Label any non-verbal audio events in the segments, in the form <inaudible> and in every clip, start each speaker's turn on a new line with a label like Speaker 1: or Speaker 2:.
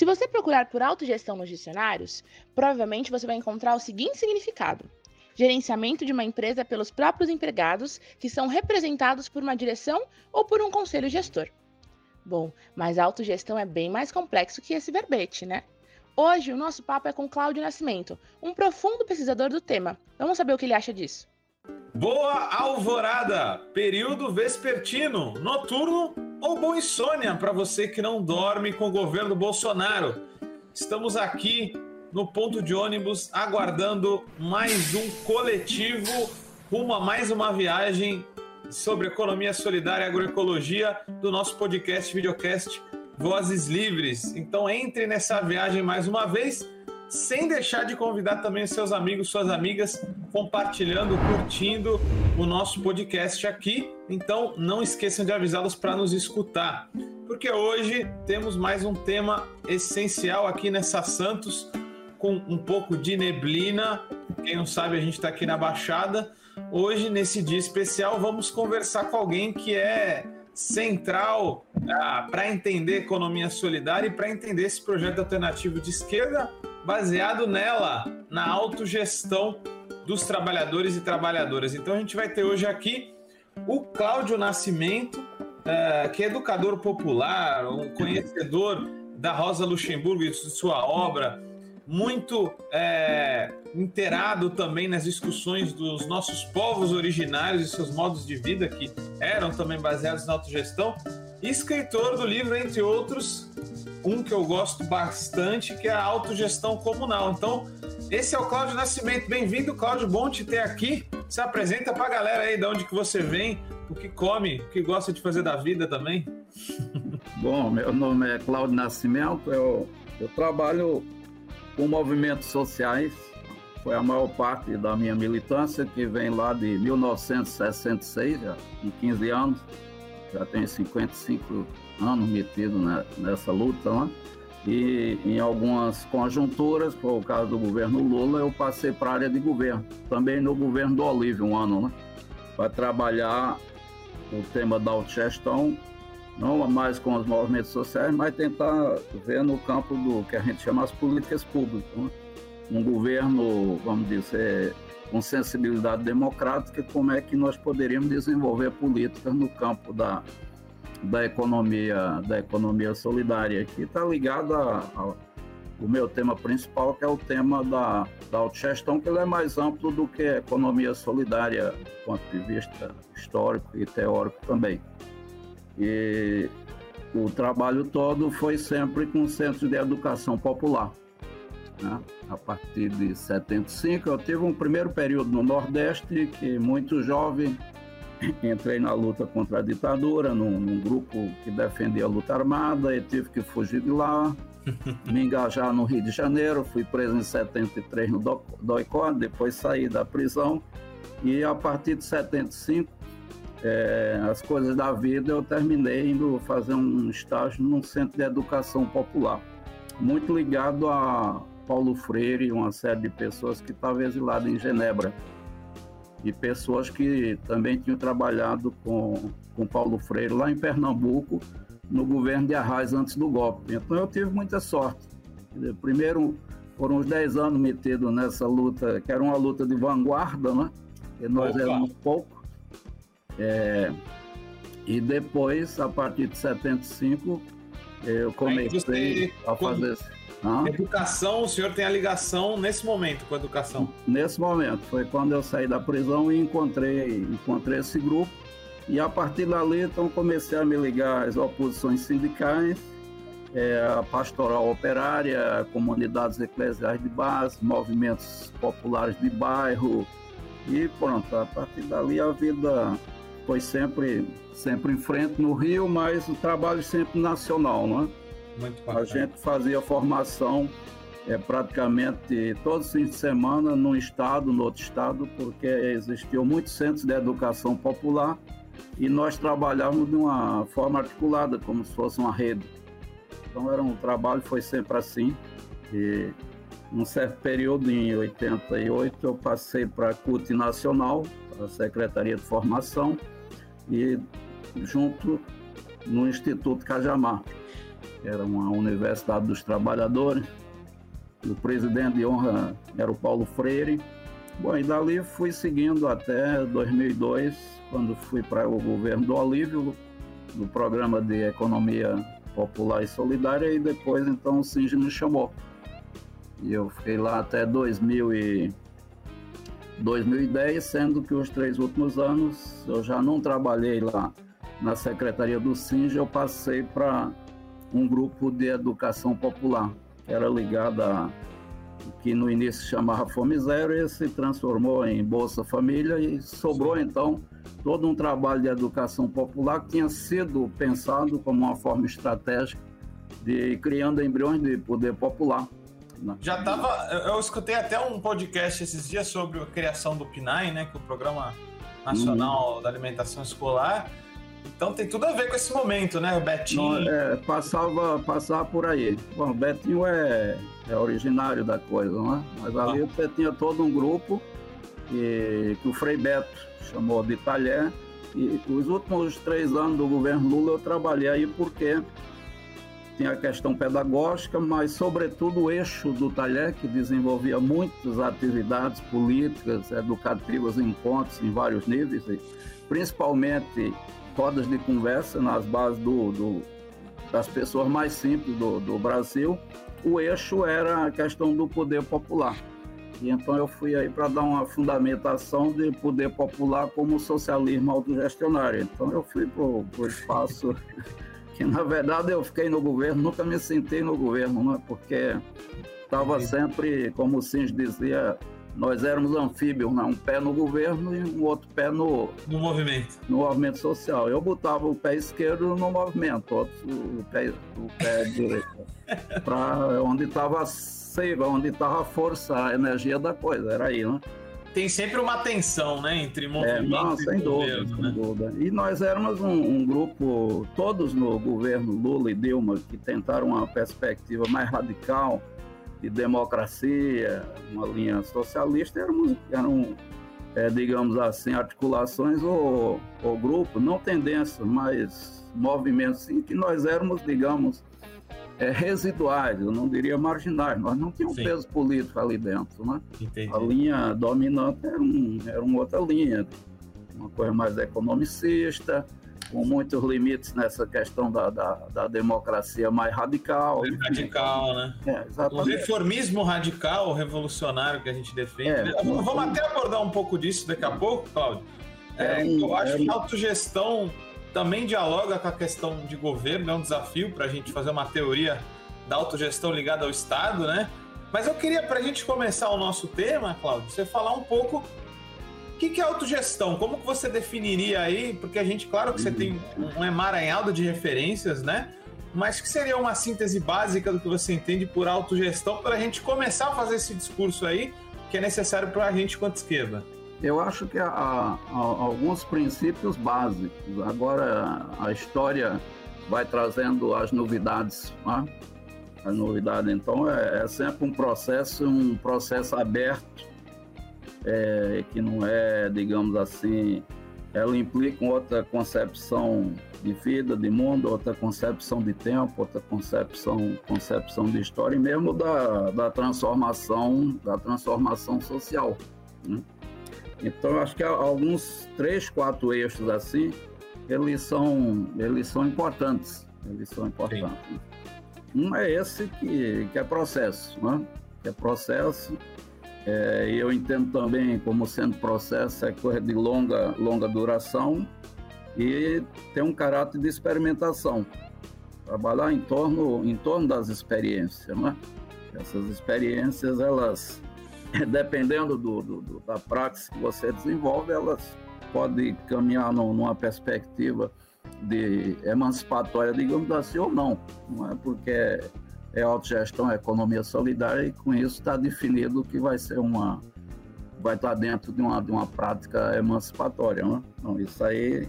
Speaker 1: Se você procurar por autogestão nos dicionários, provavelmente você vai encontrar o seguinte significado: gerenciamento de uma empresa pelos próprios empregados, que são representados por uma direção ou por um conselho gestor. Bom, mas a autogestão é bem mais complexo que esse verbete, né? Hoje o nosso papo é com Cláudio Nascimento, um profundo pesquisador do tema. Vamos saber o que ele acha disso.
Speaker 2: Boa alvorada, período vespertino, noturno ou boa insônia para você que não dorme com o governo Bolsonaro. Estamos aqui no ponto de ônibus aguardando mais um coletivo rumo a mais uma viagem sobre economia solidária e agroecologia do nosso podcast, videocast Vozes Livres. Então entre nessa viagem mais uma vez, sem deixar de convidar também seus amigos, suas amigas, compartilhando, curtindo o nosso podcast aqui. Então não esqueçam de avisá-los para nos escutar, porque hoje temos mais um tema essencial aqui nessa Santos, com um pouco de neblina. Quem não sabe, a gente está aqui na Baixada. Hoje, nesse dia especial, vamos conversar com alguém que é central ah, para entender economia solidária e para entender esse projeto alternativo de esquerda, baseado nela, na autogestão dos trabalhadores e trabalhadoras. Então a gente vai ter hoje aqui o Cláudio Nascimento, ah, que é educador popular, um conhecedor da Rosa Luxemburgo e de sua obra, muito é, inteirado também nas discussões dos nossos povos originários e seus modos de vida, que eram também baseados na autogestão, escritor do livro, entre outros, um que eu gosto bastante, que é a autogestão comunal. Então, esse é o Cláudio Nascimento. Bem-vindo, Cláudio, bom te ter aqui. Se apresenta para a galera aí de onde que você vem, o que come, o que gosta de fazer da vida também. <laughs>
Speaker 3: Bom, meu nome é Cláudio Nascimento, eu, eu trabalho com movimentos sociais. Foi a maior parte da minha militância, que vem lá de 1966, já com 15 anos. Já tenho 55 anos metido nessa luta lá. E em algumas conjunturas, por causa do governo Lula, eu passei para a área de governo. Também no governo do Olívio, um ano, né? Para trabalhar o tema da autogestão não mais com os movimentos sociais, mas tentar ver no campo do que a gente chama as políticas públicas. Né? Um governo, vamos dizer, com sensibilidade democrática, como é que nós poderíamos desenvolver políticas no campo da, da economia da economia solidária, que está ligada ao meu tema principal, que é o tema da, da autogestão, que ele é mais amplo do que a economia solidária, do ponto de vista histórico e teórico também. E o trabalho todo foi sempre com o Centro de Educação Popular. Né? A partir de 75, eu tive um primeiro período no Nordeste, que muito jovem, entrei na luta contra a ditadura, num, num grupo que defendia a luta armada, e tive que fugir de lá, <laughs> me engajar no Rio de Janeiro, fui preso em 73 no DOICOR, depois saí da prisão, e a partir de 75 é, as coisas da vida, eu terminei indo fazer um estágio num centro de educação popular, muito ligado a Paulo Freire e uma série de pessoas que estavam exiladas em Genebra. E pessoas que também tinham trabalhado com, com Paulo Freire lá em Pernambuco, no governo de Arraes antes do golpe. Então eu tive muita sorte. Primeiro, foram uns 10 anos metido nessa luta, que era uma luta de vanguarda, né? E nós Opa. éramos poucos é, e depois, a partir de 75, eu comecei a fazer.
Speaker 2: Ah? Educação, o senhor tem a ligação nesse momento com a educação?
Speaker 3: Nesse momento, foi quando eu saí da prisão e encontrei, encontrei esse grupo. E a partir dali, então, comecei a me ligar às oposições sindicais, é, a pastoral operária, comunidades eclesiais de base, movimentos populares de bairro. E pronto, a partir dali a vida foi sempre, sempre em frente no Rio, mas o trabalho sempre nacional, né? Muito bacana. A gente fazia formação é, praticamente todos os fins de semana num estado, no outro estado, porque existiam muitos centros de educação popular e nós trabalhávamos de uma forma articulada, como se fosse uma rede. Então era um trabalho, foi sempre assim. E num certo período, em 88, eu passei para a CUT Nacional, para a Secretaria de Formação, e junto no Instituto Cajamar. Era uma universidade dos trabalhadores. O presidente de honra era o Paulo Freire. Bom, e dali fui seguindo até 2002, quando fui para o governo do Olívio, no programa de economia popular e solidária, e depois então o Singe me chamou. E eu fiquei lá até 2000 e 2010, sendo que os três últimos anos eu já não trabalhei lá na Secretaria do SINJ, eu passei para um grupo de educação popular, que era ligado a que no início chamava Fome Zero e se transformou em Bolsa Família e sobrou então todo um trabalho de educação popular que tinha sido pensado como uma forma estratégica de criando embriões de poder popular.
Speaker 2: Né? Já estava, eu escutei até um podcast esses dias sobre a criação do PNAE, né, que é o Programa Nacional hum. da Alimentação Escolar. Então tem tudo a ver com esse momento, né, Betinho?
Speaker 3: Não, é, passava, passava por aí. Bom, o Betinho é, é originário da coisa, né? Mas ali ah. você tinha todo um grupo que, que o Frei Beto chamou de talher. E os últimos três anos do governo Lula eu trabalhei aí porque tinha a questão pedagógica, mas sobretudo o eixo do talher que desenvolvia muitas atividades políticas, educativas, encontros em vários níveis, principalmente rodas de conversa nas bases do, do das pessoas mais simples do, do Brasil. O eixo era a questão do poder popular. E então eu fui aí para dar uma fundamentação de poder popular como socialismo autogestionário. Então eu fui para o espaço <laughs> que, na verdade, eu fiquei no governo, nunca me sentei no governo, não é? porque estava sempre, como o Sims dizia, nós éramos anfíbios, né? um pé no governo e um outro pé no,
Speaker 2: no movimento.
Speaker 3: No movimento social. Eu botava o pé esquerdo no movimento, outro o pé, o pé <laughs> direito, para onde estava seiva, onde estava a força, a energia da coisa, era aí, né?
Speaker 2: Tem sempre uma tensão, né, entre movimento é, não,
Speaker 3: sem e dúvida, governo, sem né? dúvida. E nós éramos um, um, grupo, todos no governo Lula e Dilma, que tentaram uma perspectiva mais radical de democracia, uma linha socialista, éramos, eram, é, digamos assim, articulações ou, ou grupos, não tendências, mas movimentos, sim, que nós éramos, digamos, é, residuais, eu não diria marginais. Nós não tínhamos Sim. peso político ali dentro. Né? A linha dominante era, um, era uma outra linha, uma coisa mais economicista, com muitos limites nessa questão da, da, da democracia mais radical.
Speaker 2: Radical, né? É. O reformismo radical, revolucionário que a gente defende. É, né? Vamos até abordar um pouco disso daqui a pouco, Cláudio. É, é eu acho é que a autogestão também dialoga com a questão de governo, é um desafio para a gente fazer uma teoria da autogestão ligada ao Estado, né? Mas eu queria, para a gente começar o nosso tema, Cláudio, você falar um pouco que, que é autogestão, como que você definiria aí, porque a gente, claro que você tem um emaranhado de referências, né? Mas que seria uma síntese básica do que você entende por autogestão para a gente começar a fazer esse discurso aí, que é necessário para a gente quanto esquerda?
Speaker 3: Eu acho que há, há, alguns princípios básicos. Agora a história vai trazendo as novidades. Né? A novidade, então, é, é, sempre um processo, um processo aberto, é, que não é, digamos assim, ela implica outra concepção de vida, de mundo, outra concepção de tempo, outra concepção, concepção de história e mesmo da, da transformação, da transformação social. Né? Então, acho que alguns três, quatro eixos assim, eles são, eles são importantes. Eles são importantes. Sim. Um é esse que, que é processo, né? Que é processo. É, eu entendo também como sendo processo é coisa de longa, longa duração e tem um caráter de experimentação. Trabalhar em torno, em torno das experiências, né? Essas experiências, elas <laughs> dependendo do, do, do, da prática que você desenvolve, elas podem caminhar no, numa perspectiva de emancipatória, digamos assim, ou não. Não é porque é, autogestão, é economia solidária, e com isso está definido que vai ser uma. vai estar dentro de uma, de uma prática emancipatória. Né? Então, isso aí.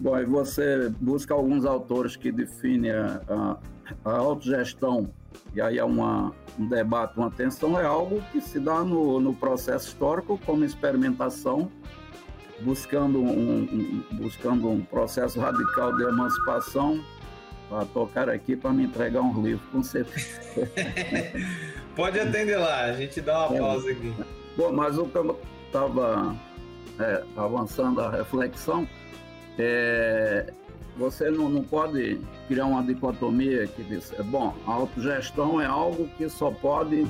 Speaker 3: Bom, e você busca alguns autores que definem a, a, a autogestão e aí é uma, um debate, uma tensão, é algo que se dá no, no processo histórico como experimentação, buscando um, um, buscando um processo radical de emancipação para tocar aqui para me entregar um livro, com certeza. <laughs>
Speaker 2: Pode atender lá, a gente dá uma é. pausa aqui.
Speaker 3: Bom, mas o que eu estava é, avançando a reflexão, é, você não, não pode criar uma dicotomia que diz, é, bom, a autogestão é algo que só pode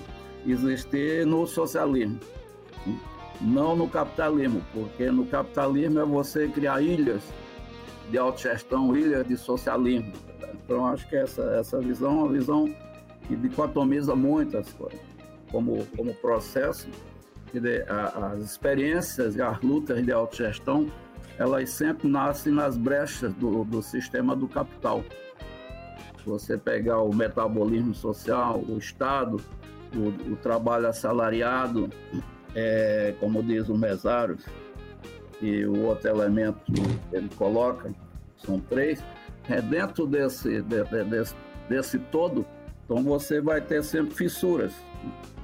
Speaker 3: existir no socialismo, não no capitalismo, porque no capitalismo é você criar ilhas de autogestão, ilhas de socialismo. Então, acho que essa, essa visão é uma visão que dicotomiza muitas coisas, como, como processo, as experiências e as lutas de autogestão, elas sempre nascem nas brechas do, do sistema do capital. Você pegar o metabolismo social, o Estado, o, o trabalho assalariado, é, como diz o Mesários, e o outro elemento que ele coloca, são três, é dentro desse, de, de, desse, desse todo, então você vai ter sempre fissuras.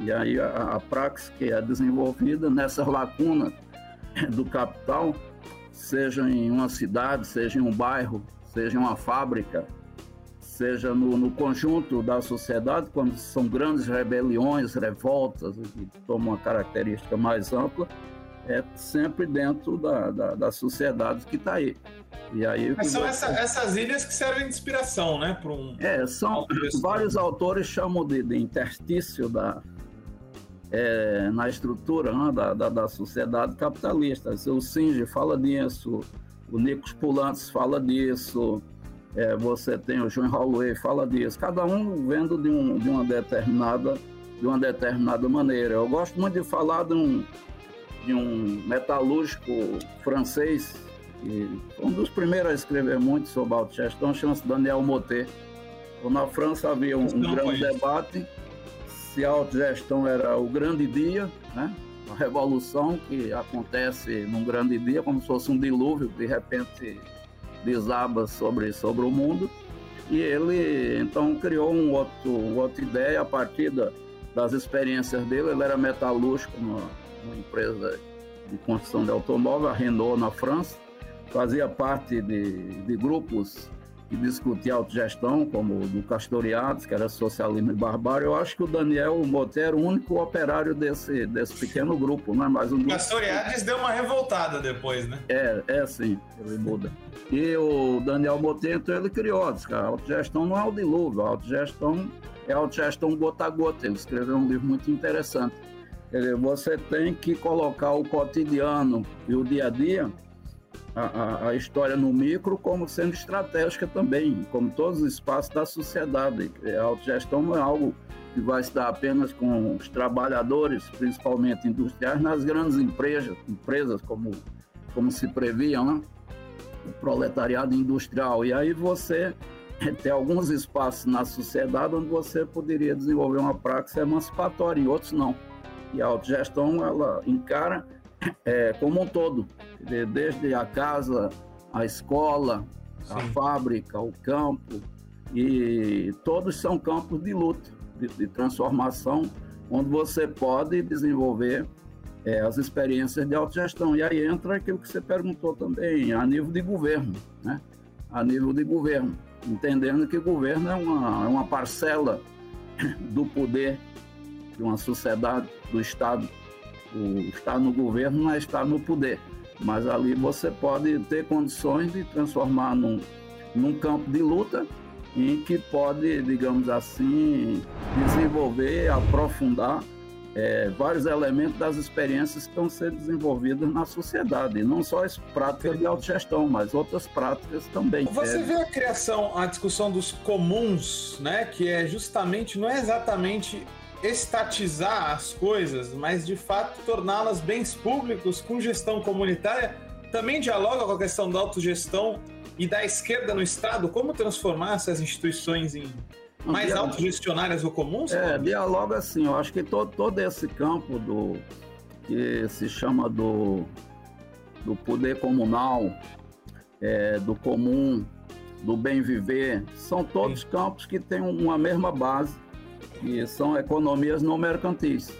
Speaker 3: E aí a, a praxe que é desenvolvida nessas lacunas do capital, seja em uma cidade, seja em um bairro, seja em uma fábrica, seja no, no, conjunto da sociedade, quando são grandes rebeliões, revoltas, que tomam uma característica mais ampla, é sempre dentro da, da, da sociedade que está aí.
Speaker 2: E aí Mas são essa, essas ilhas que servem de inspiração, né? Para um.
Speaker 3: É, são vários autores chamam de, de interstício da, é, na estrutura né, da, da, da, sociedade capitalista. O Singe fala disso, o Nicos Pulantes fala disso, é, você tem o João Holloway fala disso, cada um vendo de, um, de, uma determinada, de uma determinada maneira. Eu gosto muito de falar de um, de um metalúrgico francês, que um dos primeiros a escrever muito sobre autogestão, chama-se Daniel Motet. Então, na França havia um, um grande debate se a autogestão era o grande dia, né? a revolução que acontece num grande dia, como se fosse um dilúvio, de repente desaba sobre, sobre o mundo. E ele então criou um outro, uma outra ideia a partir da, das experiências dele. Ele era metalúrgico numa empresa de construção de automóvel, a Renault, na França. Fazia parte de, de grupos que discutia autogestão, como o do Castoriados, que era socialismo e barbárie. Eu acho que o Daniel Moté era o único operário desse, desse pequeno grupo, né? Mas um
Speaker 2: grupo... Castoriades deu uma revoltada depois, né?
Speaker 3: É, é sim, ele muda. E o Daniel Moté, então, ele criou, disse que a autogestão não é o dilúvio, a autogestão é a autogestão gota a gota. Ele escreveu um livro muito interessante. Você tem que colocar o cotidiano e o dia a dia a, história no micro como sendo estratégica também, como todos os espaços da sociedade. A autogestão não é algo que vai se dar apenas com os trabalhadores, principalmente industriais, nas grandes empresas, empresas como, como se previam, né? o proletariado industrial. E aí você <laughs> tem alguns espaços na sociedade onde você poderia desenvolver uma prática emancipatória, e outros não. E a autogestão, ela encara é, como um todo, desde a casa, a escola, Sim. a fábrica, o campo, e todos são campos de luta, de, de transformação, onde você pode desenvolver é, as experiências de autogestão. E aí entra aquilo que você perguntou também, a nível de governo, né? a nível de governo, entendendo que o governo é uma, é uma parcela do poder de uma sociedade, do Estado, o estar no governo não é estar no poder, mas ali você pode ter condições de transformar num, num campo de luta em que pode, digamos assim, desenvolver, aprofundar é, vários elementos das experiências que estão sendo desenvolvidas na sociedade, não só as práticas de autogestão, mas outras práticas também.
Speaker 2: Você vê a criação, a discussão dos comuns, né, que é justamente, não é exatamente estatizar as coisas, mas de fato torná-las bens públicos com gestão comunitária, também dialoga com a questão da autogestão e da esquerda no Estado? Como transformar essas instituições em mais dialoga, autogestionárias ou comuns?
Speaker 3: É, dialoga assim. Eu acho que todo, todo esse campo do que se chama do, do poder comunal, é, do comum, do bem viver, são todos Sim. campos que têm uma mesma base que são economias não mercantis.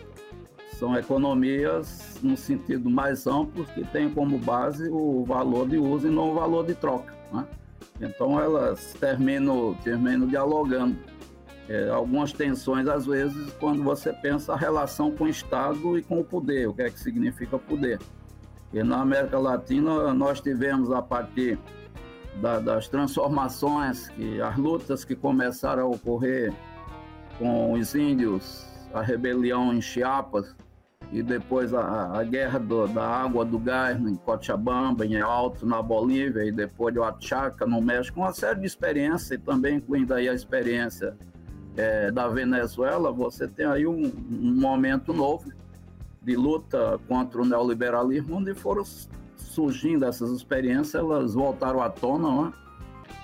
Speaker 3: São economias no sentido mais amplo que têm como base o valor de uso e não o valor de troca. Né? Então elas terminam, terminam dialogando. É, algumas tensões, às vezes, quando você pensa a relação com o Estado e com o poder, o que é que significa poder. E na América Latina nós tivemos a partir da, das transformações, que as lutas que começaram a ocorrer com os índios, a rebelião em Chiapas, e depois a, a guerra do, da água do gás em Cochabamba, em Alto, na Bolívia, e depois de Oaxaca, no México, uma série de experiências, e também incluindo aí a experiência é, da Venezuela, você tem aí um, um, momento novo de luta contra o neoliberalismo, onde foram surgindo essas experiências, elas voltaram à tona, né?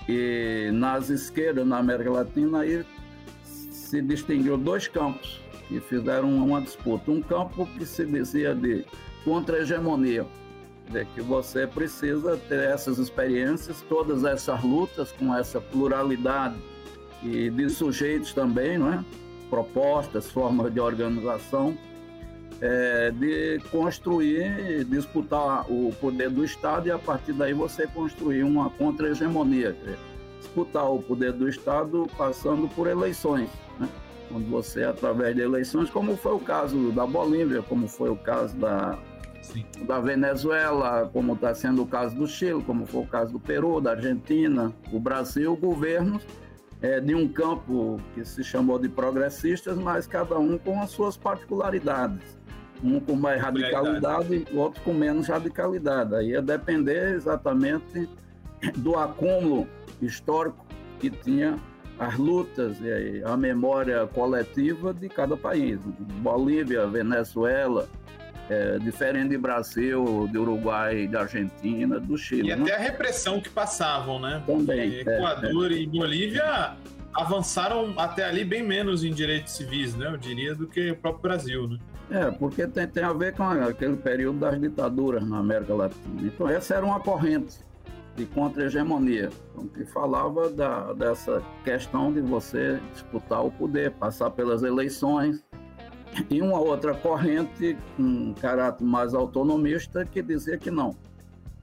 Speaker 3: e nas esquerdas, na América Latina, aí se distinguiu dois campos que fizeram uma disputa. Um campo que se dizia de contra-hegemonia, de que você precisa ter essas experiências, todas essas lutas com essa pluralidade e de sujeitos também, não é? propostas, formas de organização, é, de construir, disputar o poder do Estado e a partir daí você construir uma contra-hegemonia, disputar o poder do Estado passando por eleições quando você, através de eleições, como foi o caso da Bolívia, como foi o caso da, da Venezuela, como está sendo o caso do Chile, como foi o caso do Peru, da Argentina, o Brasil, governos é, de um campo que se chamou de progressistas, mas cada um com as suas particularidades. Um com mais radicalidade, o outro com menos radicalidade. Aí ia depender exatamente do acúmulo histórico que tinha as lutas e a memória coletiva de cada país. Bolívia, Venezuela, é, diferente de Brasil, de Uruguai, de Argentina, do Chile.
Speaker 2: E
Speaker 3: né?
Speaker 2: até a repressão que passavam, né?
Speaker 3: Também.
Speaker 2: É, Equador é, e Bolívia avançaram até ali bem menos em direitos civis, né? Eu diria, do que o próprio Brasil, né?
Speaker 3: É, porque tem, tem a ver com aquele período das ditaduras na América Latina. Então, essa era uma corrente de contra-hegemonia, então, que falava da, dessa questão de você disputar o poder, passar pelas eleições, e uma outra corrente com um caráter mais autonomista que dizia que não.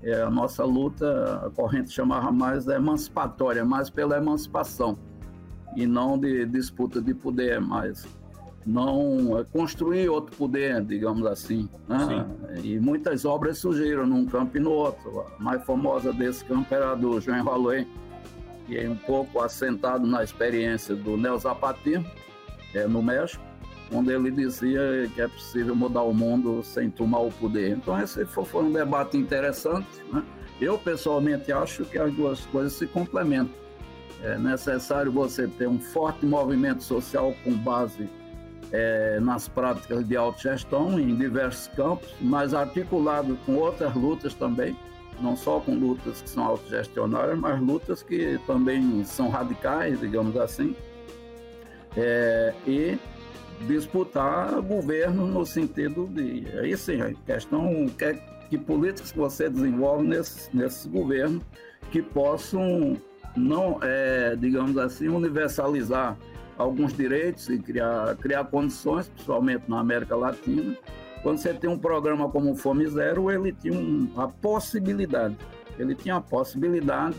Speaker 3: É, a nossa luta, a corrente chamava mais emancipatória, mais pela emancipação, e não de disputa de poder, mas não é, construir outro poder, digamos assim. Né? E muitas obras surgiram num campo e no outro. A mais famosa desse campo era a do João Rollet, que é um pouco assentado na experiência do Neo Zapatismo, é, no México, onde ele dizia que é possível mudar o mundo sem tomar o poder. Então esse foi um debate interessante. Né? Eu pessoalmente acho que as duas coisas se complementam. É necessário você ter um forte movimento social com base é, nas práticas de autogestão em diversos campos, mas articulado com outras lutas também, não só com lutas que são autogestionárias, mas lutas que também são radicais, digamos assim, é, e disputar governo no sentido de. Aí sim, a questão que, é, que políticas você desenvolve nesses, nesses governos que possam, não, é, digamos assim, universalizar alguns direitos e criar, criar condições, principalmente na América Latina. Quando você tem um programa como o Fome Zero, ele tinha um, a possibilidade, ele tinha a possibilidade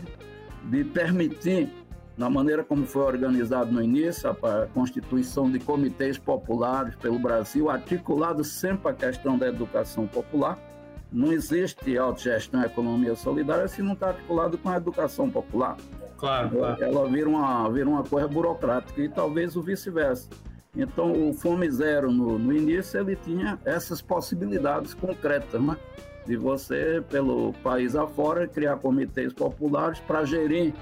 Speaker 3: de permitir, na maneira como foi organizado no início, a, constituição de comitês populares pelo Brasil, articulado sempre a questão da educação popular. Não existe autogestão e economia solidária se não está articulado com a educação popular.
Speaker 2: Claro, claro.
Speaker 3: Ela vira uma, vira uma coisa burocrática e talvez o vice-versa. Então, o Fome Zero, no, no início, ele tinha essas possibilidades concretas, né? De você, pelo país afora, criar comitês populares para gerir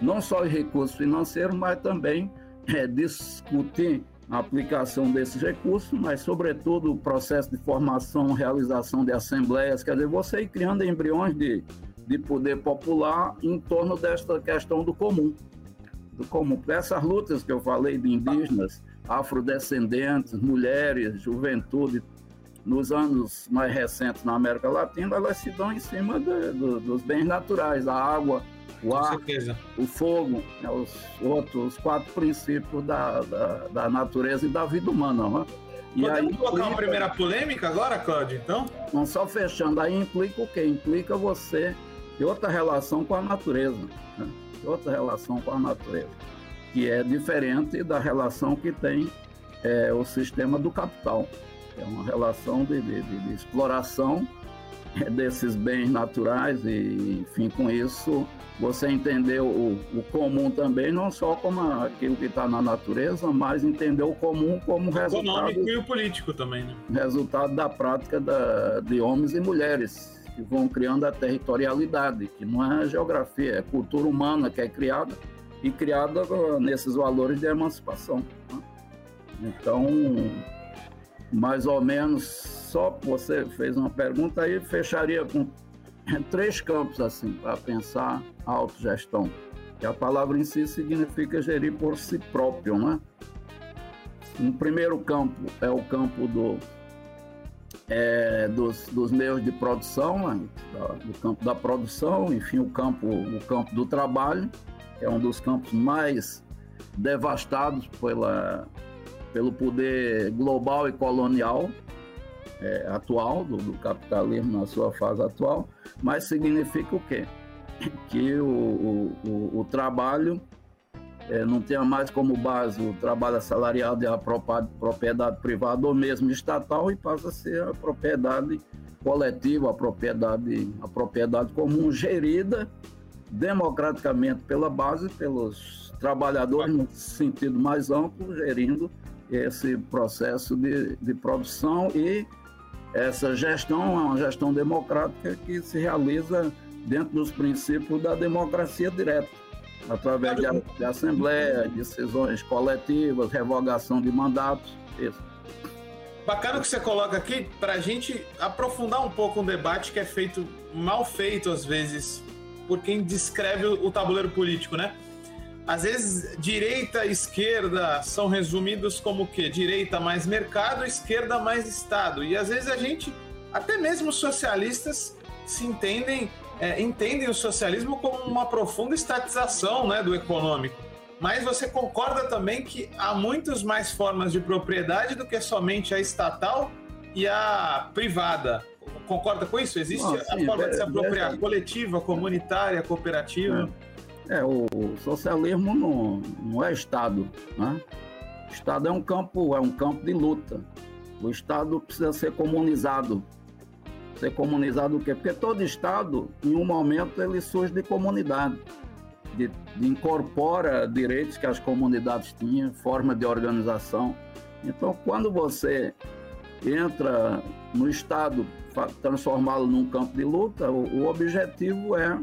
Speaker 3: não só os recursos financeiros, mas também é, discutir a aplicação desses recursos, mas, sobretudo, o processo de formação, realização de assembleias, quer dizer, você ir criando embriões de, de poder popular em torno desta questão do comum. Do comum. Essas lutas que eu falei de indígenas, afrodescendentes, mulheres, juventude, nos anos mais recentes na América Latina, elas se dão em cima de, de, dos bens naturais, a água, o ar, o fogo, né, os outros os quatro princípios da, da, da, natureza e da vida humana. Né?
Speaker 2: E Podemos aí colocar implica... uma primeira polêmica agora, Cláudio, então?
Speaker 3: Não só fechando, aí implica o quê? Implica você ter outra relação com a natureza. Né? outra relação com a natureza, que é diferente da relação que tem é, o sistema do capital. É uma relação de, de, de exploração desses bens naturais e, enfim, com isso você entender o, o comum também, não só como aquilo que está na natureza, mas entender o comum como o resultado...
Speaker 2: Econômico e o político também, né?
Speaker 3: Resultado da prática da, de homens e mulheres que vão criando a territorialidade, que não é geografia, é cultura humana que é criada e criada nesses valores de emancipação. Né? Então, mais ou menos, só você fez uma pergunta aí, fecharia com <laughs> três campos assim para pensar a autogestão. Que a palavra em si significa gerir por si próprio, né? No primeiro campo é o campo do, é, dos, dos, meios de produção, né? do campo da produção, enfim, o campo, o campo do trabalho, que é um dos campos mais devastados pela, pelo poder global e colonial é, atual, do, do, capitalismo na sua fase atual, mas significa o quê? Que o, o, o, o trabalho é, não tenha mais como base o trabalho assalariado e a propriedade privada ou mesmo estatal e passa a ser a propriedade coletiva, a propriedade, a propriedade comum gerida democraticamente pela base, pelos trabalhadores no sentido mais amplo, gerindo esse processo de, de produção e essa gestão é uma gestão democrática que se realiza dentro dos princípios da democracia direta, através de, de assembleia, decisões coletivas, revogação de mandatos. Isso.
Speaker 2: Bacana que você coloca aqui para a gente aprofundar um pouco um debate que é feito mal feito às vezes por quem descreve o tabuleiro político, né? às vezes direita e esquerda são resumidos como o quê? Direita mais mercado, esquerda mais Estado. E às vezes a gente, até mesmo socialistas, se entendem, é, entendem o socialismo como uma profunda estatização né, do econômico. Mas você concorda também que há muitas mais formas de propriedade do que somente a estatal e a privada. Concorda com isso? Existe a forma de se apropriar coletiva, comunitária, cooperativa?
Speaker 3: É. É, o socialismo não, não é Estado, né? Estado é um campo, é um campo de luta. O Estado precisa ser comunizado. Ser comunizado o quê? Porque todo Estado, em um momento, ele surge de comunidade. De, de incorpora direitos que as comunidades tinham, forma de organização. Então, quando você entra no Estado, transformá-lo num campo de luta, o, o objetivo é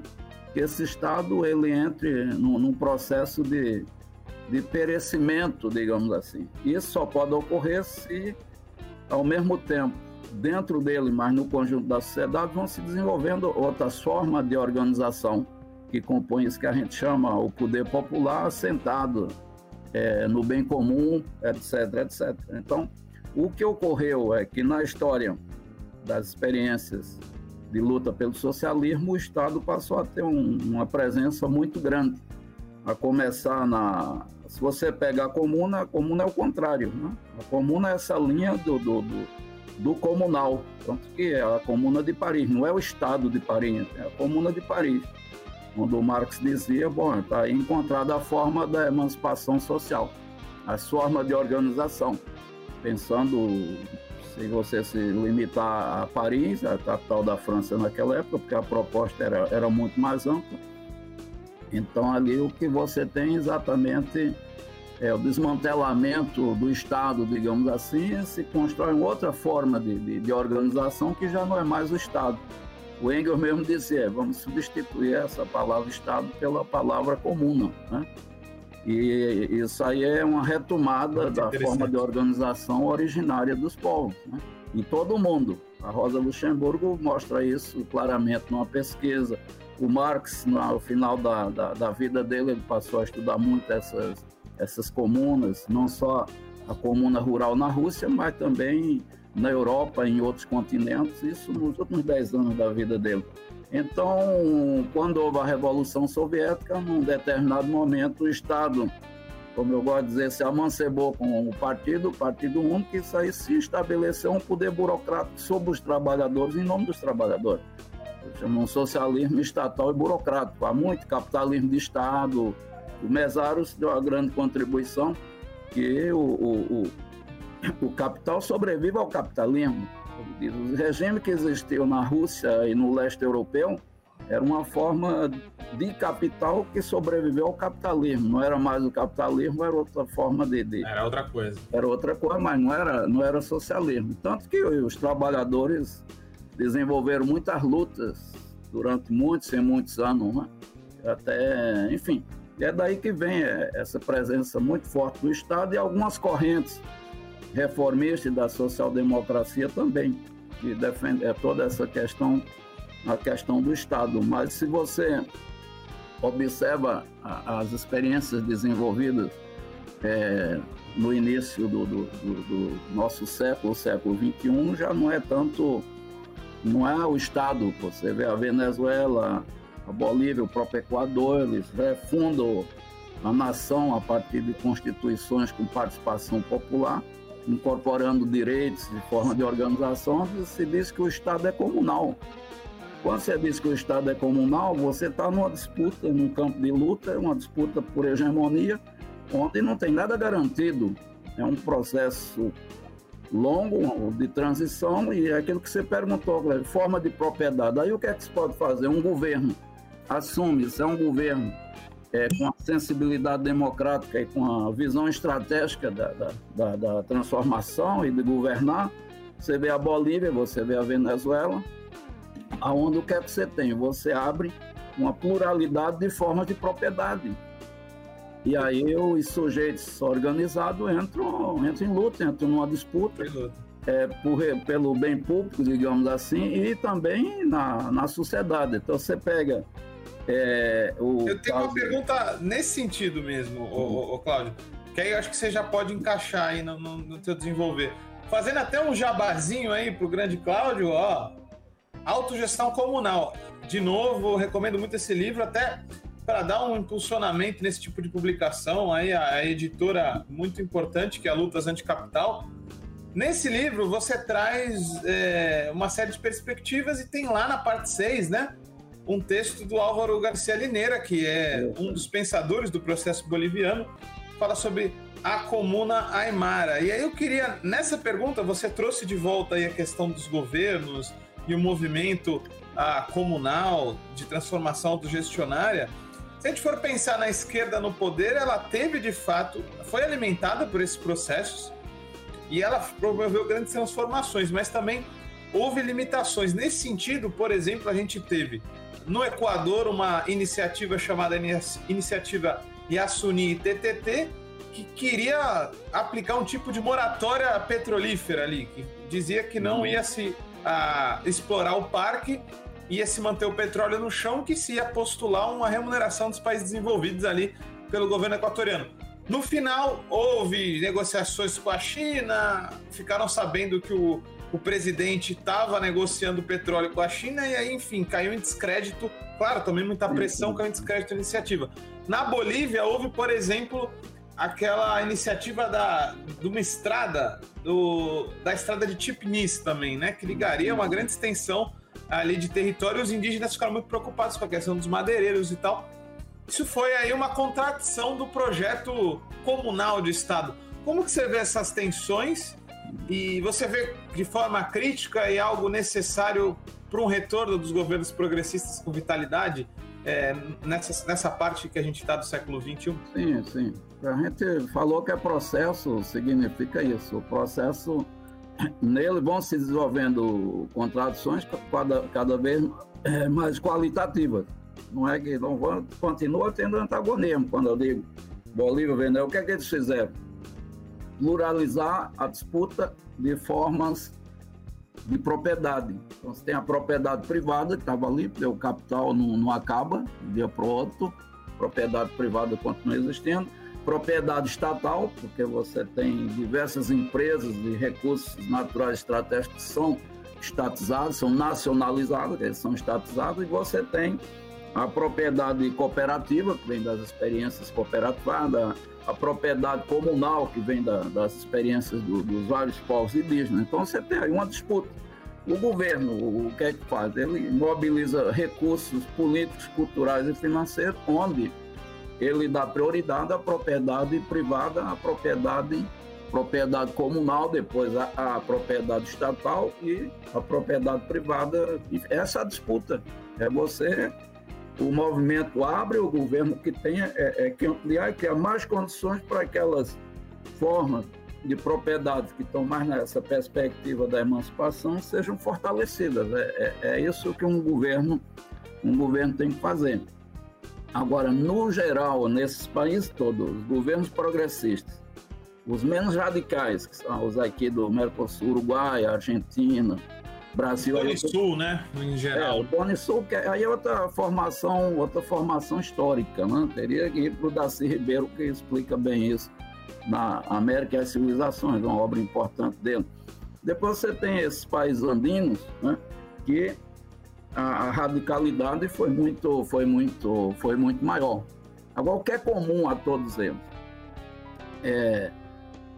Speaker 3: que esse Estado ele entre num, num processo de, de perecimento, digamos assim. Isso só pode ocorrer se, ao mesmo tempo, dentro dele, mas no conjunto da sociedade, vão se desenvolvendo outras formas de organização que compõem isso que a gente chama o poder popular assentado é, no bem comum, etc, etc. Então, o que ocorreu é que na história das experiências de luta pelo socialismo, o Estado passou a ter um, uma presença muito grande. A começar na. Se você pegar a comuna, a comuna é o contrário. Né? A comuna é essa linha do, do, do, do comunal. Tanto que é a comuna de Paris, não é o Estado de Paris, é a comuna de Paris. Quando Marx dizia, bom, está encontrada a forma da emancipação social, as formas de organização, pensando se você se limitar a Paris, a capital da França naquela época, porque a proposta era, era muito mais ampla. Então, ali o que você tem exatamente é o desmantelamento do Estado, digamos assim, se constrói outra forma de, de, de organização que já não é mais o Estado. O Engels mesmo dizia, vamos substituir essa palavra Estado pela palavra comuna, né? E isso aí é uma retomada Muito da forma de organização originária dos povos, né? em todo o mundo. A Rosa Luxemburgo mostra isso claramente numa pesquisa. O Marx, no final da, da, da vida dele, ele passou a estudar muito essas, essas comunas, não só a comuna rural na Rússia, mas também na Europa, em outros continentes, isso nos últimos 10 anos da vida dele. Então, quando houve a Revolução Soviética, num determinado momento, o Estado, como eu gosto de dizer, se amancebou com o partido, o Partido Único, e isso aí se estabeleceu um poder burocrático sobre os trabalhadores, em nome dos trabalhadores. chamam socialismo estatal e burocrático. Há muito capitalismo de Estado. O Mesaros deu uma grande contribuição que o, o, o, o capital sobrevive ao capitalismo. O regime que existiu na Rússia e no leste europeu era uma forma de capital que sobreviveu ao capitalismo. Não era mais o capitalismo, era outra forma de, de,
Speaker 2: Era outra coisa.
Speaker 3: Era outra coisa, mas não era, não era socialismo. Tanto que os trabalhadores desenvolveram muitas lutas durante muitos e muitos anos, né? até, enfim. É daí que vem é, essa presença muito forte do Estado e algumas correntes reformistas da social-democracia também, que defendem é, toda essa questão, a questão do Estado. Mas se você observa as experiências desenvolvidas é, no início do, do, do, do, nosso século, século XXI, já não é tanto, não é o Estado. Você vê a Venezuela, a Bolívia, o próprio Equador, eles refundam a nação a partir de constituições com participação popular, incorporando direitos de forma de organização, se diz que o Estado é comunal. Quando você diz que o Estado é comunal, você está numa disputa, num campo de luta, uma disputa por hegemonia, onde não tem nada garantido. É um processo longo de transição e é aquilo que você perguntou, forma de propriedade. Aí o que é que se pode fazer? Um governo assume, se é um governo é, com a sensibilidade democrática e com a visão estratégica da, da, da, da transformação e de governar, você vê a Bolívia, você vê a Venezuela, aonde o que é que você tem? Você abre uma pluralidade de formas de propriedade. E aí os sujeitos organizados entram, entram em luta, entram numa disputa é, por, pelo bem público, digamos assim, e também na, na sociedade. Então você pega é, o.
Speaker 2: Eu tenho uma pergunta nesse sentido mesmo, uhum. o, Cláudio, que aí eu acho que você já pode encaixar aí no, no, no seu desenvolver. Fazendo até um jabazinho aí pro grande Cláudio, ó, Autogestão Comunal. De novo, recomendo muito esse livro, até para dar um impulsionamento nesse tipo de publicação. Aí a, a editora muito importante, que é a Lutas Anticapital. Nesse livro, você traz é, uma série de perspectivas e tem lá na parte 6, né? Um texto do Álvaro Garcia Lineira, que é um dos pensadores do processo boliviano, fala sobre a comuna Aymara. E aí eu queria, nessa pergunta, você trouxe de volta aí a questão dos governos, e o movimento ah, comunal de transformação autogestionária, se a gente for pensar na esquerda no poder, ela teve de fato, foi alimentada por esses processos e ela promoveu grandes transformações, mas também houve limitações. Nesse sentido, por exemplo, a gente teve no Equador uma iniciativa chamada Iniciativa Yasuni TTT, que queria aplicar um tipo de moratória petrolífera ali, que dizia que não uhum. ia se a explorar o parque, ia se manter o petróleo no chão, que se ia postular uma remuneração dos países desenvolvidos ali pelo governo equatoriano. No final, houve negociações com a China, ficaram sabendo que o, o presidente estava negociando petróleo com a China, e aí, enfim, caiu em descrédito. Claro, também muita pressão, caiu em descrédito a iniciativa. Na Bolívia, houve, por exemplo, aquela iniciativa da, de uma estrada, do, da estrada de Tipnis também, né? Que ligaria uma grande extensão ali de território. Os indígenas ficaram muito preocupados com a questão dos madeireiros e tal. Isso foi aí uma contradição do projeto comunal de Estado. Como que você vê essas tensões? E você vê de forma crítica e algo necessário para um retorno dos governos progressistas com vitalidade é, nessa, nessa parte que a gente está do século XXI?
Speaker 3: Sim, sim. A gente falou que é processo, significa isso. O processo, nele vão se desenvolvendo contradições cada, cada vez é, mais qualitativas. Não é que não vão, continua tendo antagonismo. Quando eu digo Bolívia, Venezuela, o que é que eles fizeram? Pluralizar a disputa de formas de propriedade. Então, você tem a propriedade privada que estava ali, o capital não, não acaba de um dia para o outro, propriedade privada continua existindo, propriedade estatal, porque você tem diversas empresas de recursos naturais estratégicos que são estatizados, são nacionalizados, eles são estatizados, e você tem a propriedade cooperativa, que vem das experiências cooperativas, a propriedade comunal, que vem da, das experiências do, dos vários povos indígenas. Então você tem aí uma disputa. O governo, o que é que faz? Ele mobiliza recursos políticos, culturais e financeiros, onde ele dá prioridade à propriedade privada, à propriedade propriedade comunal, depois a, a, propriedade estatal e a propriedade privada. Essa é a disputa. É você, o movimento abre, o governo que tem é, é que ampliar e criar mais condições para aquelas formas de propriedades que estão mais nessa perspectiva da emancipação sejam fortalecidas. É, é, é isso que um governo, um governo tem que fazer. Agora, no geral, nesses países todos, os governos progressistas, os menos radicais, que são os aqui do Mercosul, Uruguai, Argentina, Brasil.
Speaker 2: Boni Sul, né? Em geral.
Speaker 3: É, o Boni Sul, que aí é outra formação, outra formação histórica, né? Teria que ir para o Darcy Ribeiro, que explica bem isso na América e as Civilizações, uma obra importante dele. Depois você tem esses países andinos, né? Que a, a radicalidade foi muito, foi muito, foi muito maior. Agora, o que é comum a todos eles? É,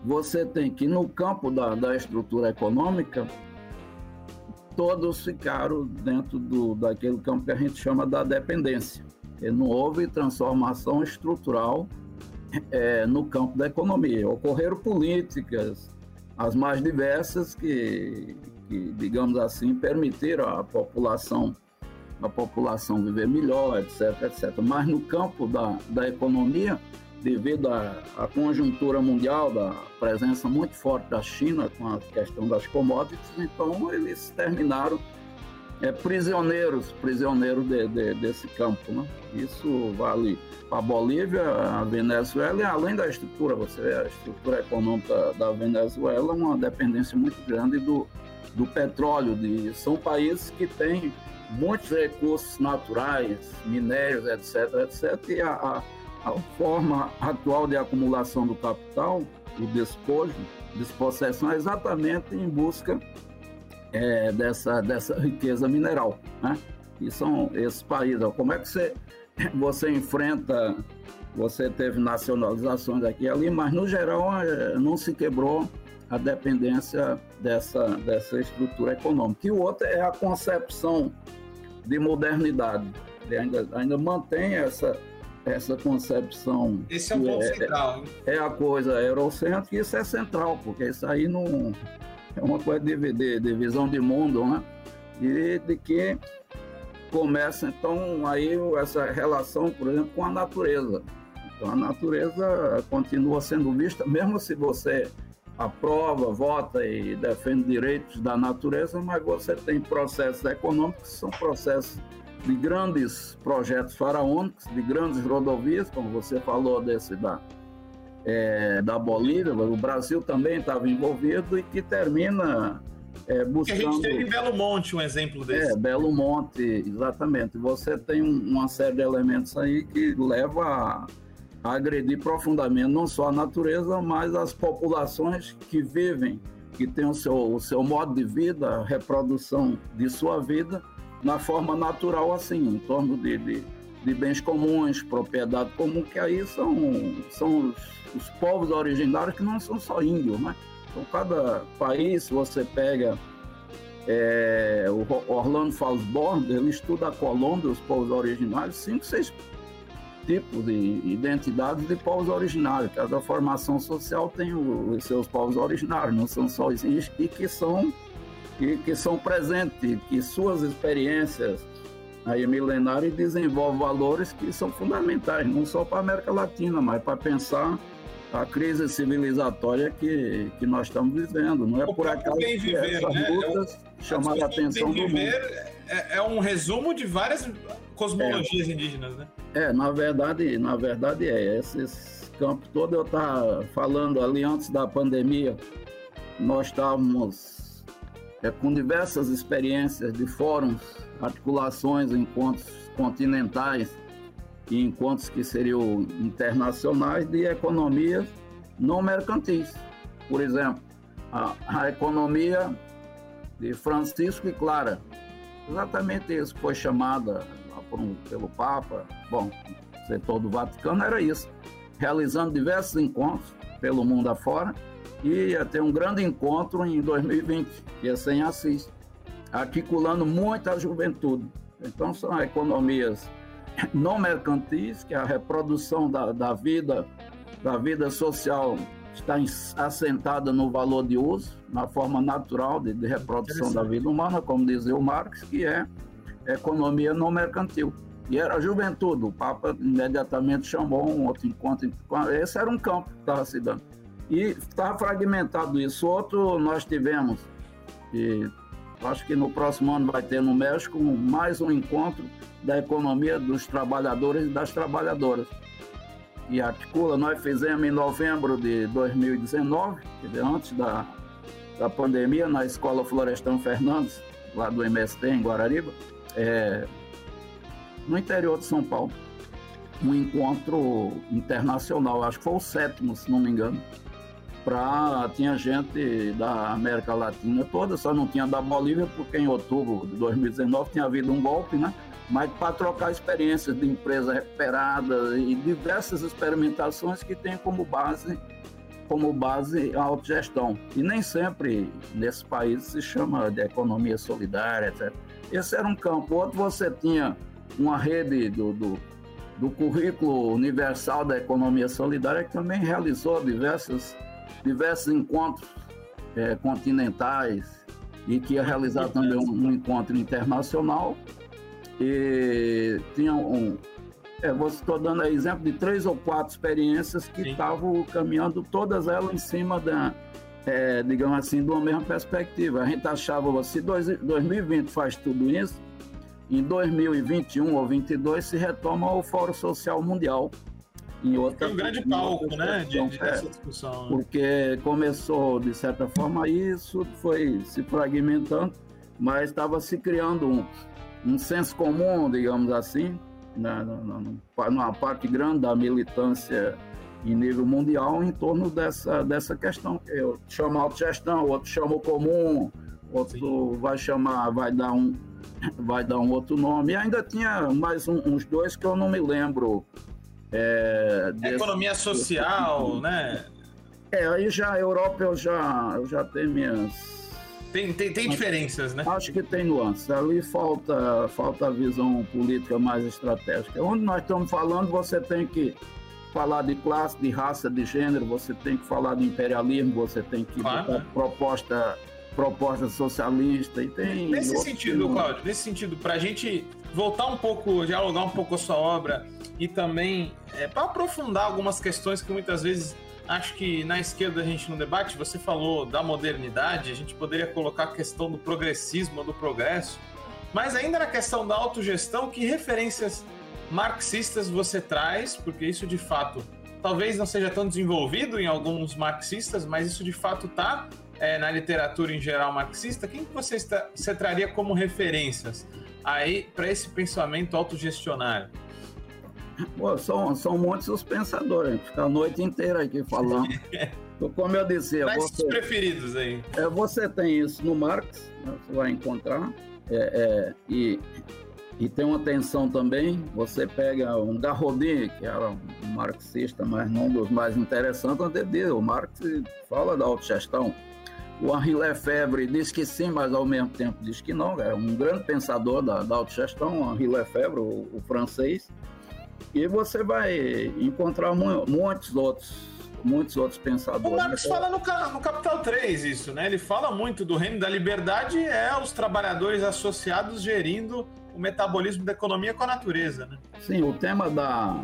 Speaker 3: você tem que, no campo da, da estrutura econômica, todos ficaram dentro do, daquele campo que a gente chama da dependência. E não houve transformação estrutural é, no campo da economia. Ocorreram políticas, as mais diversas, que, que, digamos assim, permitiram à população a população viver melhor, etc, etc. Mas no campo da, da economia, devido à, à conjuntura mundial, da presença muito forte da China com a questão das commodities, então eles terminaram é, prisioneiros, prisioneiros de, de, desse campo. Né? Isso vale para a Bolívia, a Venezuela, e além da estrutura, você vê a estrutura econômica da Venezuela, uma dependência muito grande do, do petróleo. De, são países que têm muitos recursos naturais, minérios, etc., etc., e a, a a forma atual de acumulação do capital, o despojo, despossessão, é exatamente em busca é, dessa, dessa riqueza mineral. Né? E são esses países. Como é que você, você enfrenta? Você teve nacionalizações aqui e ali, mas no geral é, não se quebrou a dependência dessa, dessa estrutura econômica. E o outro é a concepção de modernidade. Ainda, ainda mantém essa essa concepção.
Speaker 2: Esse é o ponto é, central.
Speaker 3: É a coisa eurocêntrica, isso é central, porque isso aí não é uma coisa de, de, de visão de mundo, né? E de que começa então aí essa relação, por exemplo, com a natureza. Então a natureza continua sendo vista, mesmo se você aprova, vota e defende direitos da natureza, mas você tem processos econômicos que são processos de grandes projetos faraônicos, de grandes rodovias, como você falou desse da, é, da Bolívia, o Brasil também estava envolvido e que termina é, buscando...
Speaker 2: a gente teve em Belo Monte um exemplo desse.
Speaker 3: É, Belo Monte, exatamente. Você tem uma série de elementos aí que leva a, a agredir profundamente não só a natureza, mas as populações que vivem, que têm o seu, o seu modo de vida, a reprodução de sua vida, na forma natural assim, em torno de, de, de bens comuns, propriedade comum, que aí são, são os, os, povos originários que não são só índios, né? Então, cada país, você pega é, o Orlando Falsborn, ele estuda a Colômbia, os povos originários, cinco, seis tipos de identidades de povos originários. Cada formação social tem os seus povos originários, não são só os e que são que, que são presentes, que suas experiências aí milenares desenvolvem valores que são fundamentais, não só para a América Latina, mas para pensar a crise civilizatória que, que nós estamos vivendo. Não é o por acaso que viver, essas né? lutas é chamaram a atenção do mundo.
Speaker 2: É, é, um resumo de várias cosmologias é. indígenas, né?
Speaker 3: É, na verdade, na verdade é. Esses campos todos eu estava falando ali antes da pandemia, nós estávamos é, com diversas experiências de fóruns, articulações, encontros continentais e encontros que seriam internacionais de economias não mercantis. Por exemplo, a, a economia de Francisco e Clara, exatamente isso foi chamada um, pelo Papa, bom, setor do Vaticano era isso, realizando diversos encontros pelo mundo afora, ia ter um grande encontro em 2020, que ia ser em Assis. articulando muito a juventude. Então, são economias não mercantis, que a reprodução da, da vida, da vida social está assentada no valor de uso, na forma natural de, de reprodução da vida humana, como dizia o Marx, que é economia não mercantil. E era a juventude, o Papa imediatamente chamou um outro encontro, esse era um campo que estava se dando. E estava fragmentado isso. Outro nós tivemos, e acho que no próximo ano vai ter no México, mais um encontro da economia dos trabalhadores e das trabalhadoras. E articula, nós fizemos em novembro de 2019, antes da, da pandemia, na Escola Florestão Fernandes, lá do MST, em Guarariba, é, no interior de São Paulo. Um encontro internacional, acho que foi o sétimo, se não me engano. Tinha gente da América Latina toda, só não tinha da Bolívia, porque em outubro de 2019 tinha havido um golpe, né? mas para trocar experiências de empresa recuperada e diversas experimentações que têm como base como base a autogestão. E nem sempre nesse país se chama de economia solidária, etc. Esse era um campo. Outro você tinha uma rede do, do, do currículo universal da economia solidária que também realizou diversos, diversos encontros é, continentais e que ia realizar também um, um encontro internacional e tinha um. É, estou dando exemplo de três ou quatro experiências que estavam caminhando, todas elas em cima da, é, digamos assim, de uma mesma perspectiva. A gente achava, se dois, 2020 faz tudo isso, em 2021 ou 2022 se retoma o Fórum Social Mundial.
Speaker 2: Em outra, Tem um grande palco, né, de, de, dessa discussão.
Speaker 3: Né? Porque começou, de certa forma, isso foi se fragmentando, mas estava se criando um, um senso comum, digamos assim, na, na, na, numa parte grande da militância em nível mundial em torno dessa, dessa questão. Eu chamo autogestão, outro chama o comum, outro Sim. vai chamar, vai dar um vai dar um outro nome. E ainda tinha mais um, uns dois que eu não me lembro.
Speaker 2: É, desse, Economia social, desse... né?
Speaker 3: É, aí já a Europa eu já, eu já tenho minhas
Speaker 2: tem, tem, tem diferenças, né?
Speaker 3: Acho que tem nuances. Ali falta, falta a visão política mais estratégica. Onde nós estamos falando, você tem que falar de classe, de raça, de gênero, você tem que falar de imperialismo, você tem que claro. proposta, proposta socialista e tem.
Speaker 2: Nesse sentido, Cláudio, nesse sentido, para a gente voltar um pouco, dialogar um pouco a sua obra e também é, para aprofundar algumas questões que muitas vezes Acho que na esquerda a gente no debate, você falou da modernidade, a gente poderia colocar a questão do progressismo, do progresso, mas ainda na questão da autogestão, que referências marxistas você traz? Porque isso de fato talvez não seja tão desenvolvido em alguns marxistas, mas isso de fato está é, na literatura em geral marxista. Quem que você, está, você traria como referências aí para esse pensamento autogestionário?
Speaker 3: Pô, são, são muitos os pensadores, fica a noite inteira aqui falando. <laughs> Como eu disse,
Speaker 2: Quais você, preferidos aí?
Speaker 3: É, você tem isso no Marx, né, você vai encontrar, é, é, e, e tem uma tensão também. Você pega um Garrodin, que era um marxista, mas não dos mais interessantes, onde o Marx fala da autogestão. O Henri Lefebvre diz que sim, mas ao mesmo tempo diz que não. É um grande pensador da, da autogestão, o Henri Lefebvre, o, o francês. E você vai encontrar muitos outros muitos outros pensadores. O
Speaker 2: Marx fala no, no, Capital 3 isso, né? Ele fala muito do reino da liberdade é os trabalhadores associados gerindo o metabolismo da economia com a natureza, né?
Speaker 3: Sim, o tema da,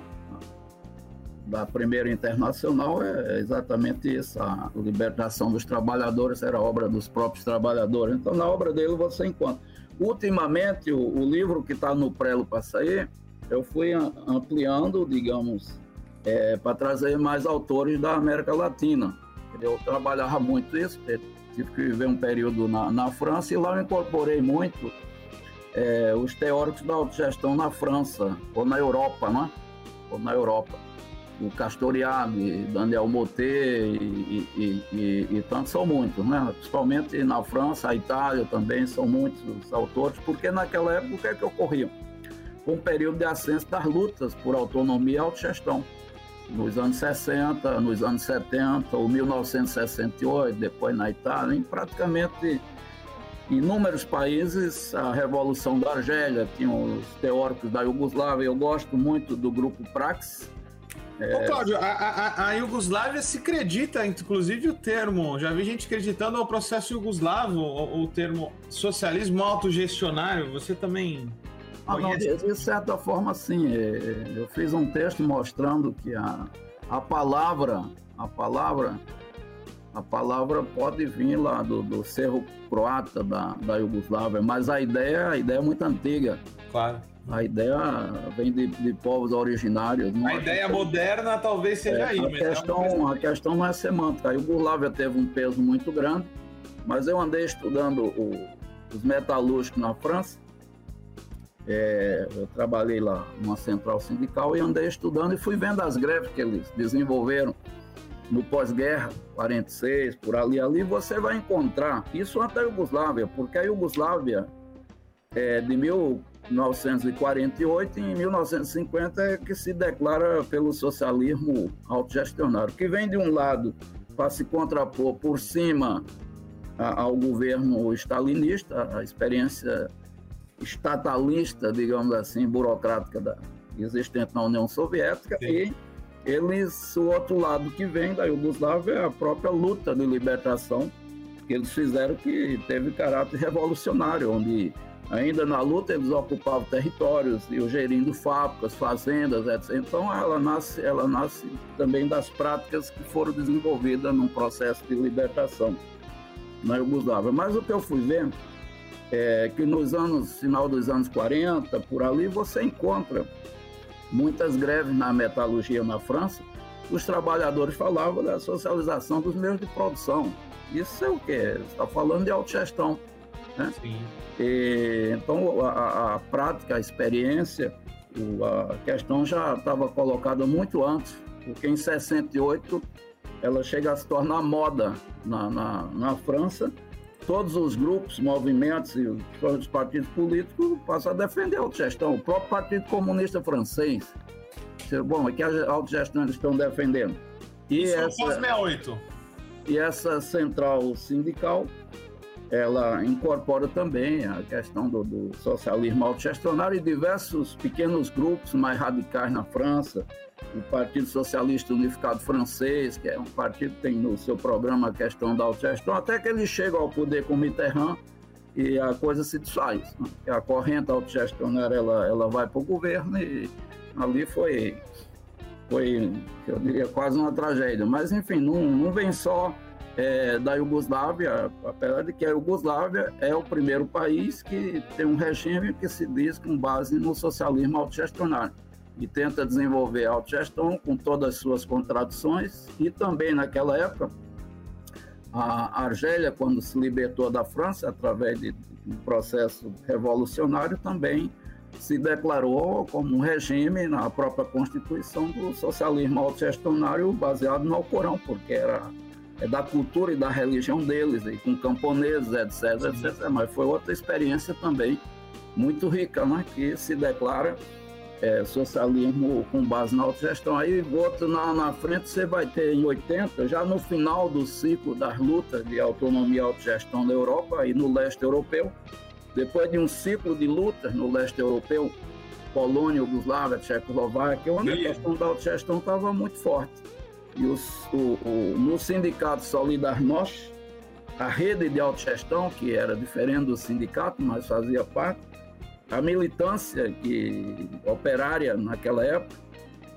Speaker 3: da Primeira Internacional é exatamente isso, a libertação dos trabalhadores era obra dos próprios trabalhadores. Então, na obra dele você encontra. Ultimamente, o, o livro que está no prelo para sair eu fui ampliando, digamos, é, para trazer mais autores da América Latina. Eu trabalhava muito isso, tive que viver um período na, na França e lá eu incorporei muito é, os teóricos da autogestão na França, ou na Europa, né? Ou na Europa. O Castoriadis, Daniel Motet e, e, e, e, tantos são muitos, né? Principalmente na França, a Itália também são muitos os autores, porque naquela época o que é que ocorria? um período de ascenso das lutas por autonomia e autogestão. Nos anos 60, nos anos 70, ou 1968, depois na Itália, em praticamente inúmeros países, a Revolução da Argélia, tinha os teóricos da Iugoslávia, eu gosto muito do grupo Prax.
Speaker 2: É... Ô, Cláudio, a, a, a, Iugoslávia se acredita, inclusive o termo, já vi gente acreditando ao processo iugoslavo, o, o termo socialismo autogestionário, você também
Speaker 3: ah, não, de, certa forma, sim. É, eu fiz um texto mostrando que a, a palavra, a palavra a palavra pode vir lá do, do cerro croata da, da Iugoslávia, mas a ideia, a ideia é muito antiga.
Speaker 2: Claro.
Speaker 3: A ideia vem de, de povos originários.
Speaker 2: A ideia que... moderna talvez seja é, aí.
Speaker 3: A, questão, é a questão não é semântica. A Iugoslávia teve um peso muito grande, mas eu andei estudando o, os metalúrgicos na França. É, eu trabalhei lá numa central sindical e andei estudando e fui vendo as greves que eles desenvolveram no pós-guerra, 46, por ali, ali você vai encontrar isso até a Iugoslávia, porque a Iugoslávia é de 1948 em 1950 é que se declara pelo socialismo autogestionário, que vem de um lado para se contrapor por cima ao governo stalinista, a experiência estatalista, digamos assim, burocrática da, existente na União Soviética, Sim. e eles, o outro lado que vem da Iugoslávia é a própria luta de libertação que eles fizeram que teve caráter revolucionário, onde ainda na luta eles ocupavam territórios, e gerindo fábricas, fazendas, etc. Então ela nasce, ela nasce também das práticas que foram desenvolvidas num processo de libertação na Iugoslávia. Mas o que eu fui vendo é que nos anos, final dos anos 40, por ali, você encontra muitas greves na metalurgia na França, os trabalhadores falavam da socialização dos meios de produção. Isso é o quê? Está falando de autogestão. Né? E, então, a, a, prática, a experiência, a questão já estava colocada muito antes, porque em 68 ela chega a se tornar moda na, na, na França. Todos os grupos, movimentos e os partidos políticos passam a defender a autogestão. O próprio Partido Comunista Francês Bom, é que as autogestiones estão defendendo.
Speaker 2: E Isso essa, pós-68.
Speaker 3: E essa central sindical, ela incorpora também a questão do, do socialismo autogestionário e diversos pequenos grupos mais radicais na França, o Partido Socialista Unificado Francês, que é um partido que tem no seu programa a questão da autogestão, até que ele chega ao poder com Mitterrand e a coisa se desfaz. Né? A corrente autogestionária ela, ela vai para o governo e ali foi, foi, eu diria, quase uma tragédia. Mas, enfim, não, não vem só é, da Iugoslávia, apesar de que a Iugoslávia é o primeiro país que tem um regime que se diz com base no socialismo autogestionário e tenta desenvolver a autogestão com todas as suas contradições e também naquela época a Argélia, quando se libertou da França através de um processo revolucionário, também se declarou como um regime na própria Constituição do socialismo autogestionário baseado no Alcorão, porque era da cultura e da religião deles, e com camponeses, etc, etc. Mas foi outra experiência também muito rica, né? que se declara é, socialismo com base na autogestão. Aí, outro na, na frente, você vai ter em 80, já no final do ciclo das lutas de autonomia e autogestão da Europa e no leste europeu, depois de um ciclo de lutas no leste europeu, Polônia, Yugoslávia, Tchecoslováquia, onde a questão da autogestão estava muito forte. E os, o, o, no sindicato Solidarność, a rede de autogestão, que era diferente do sindicato, mas fazia parte, a militância que, operária naquela época,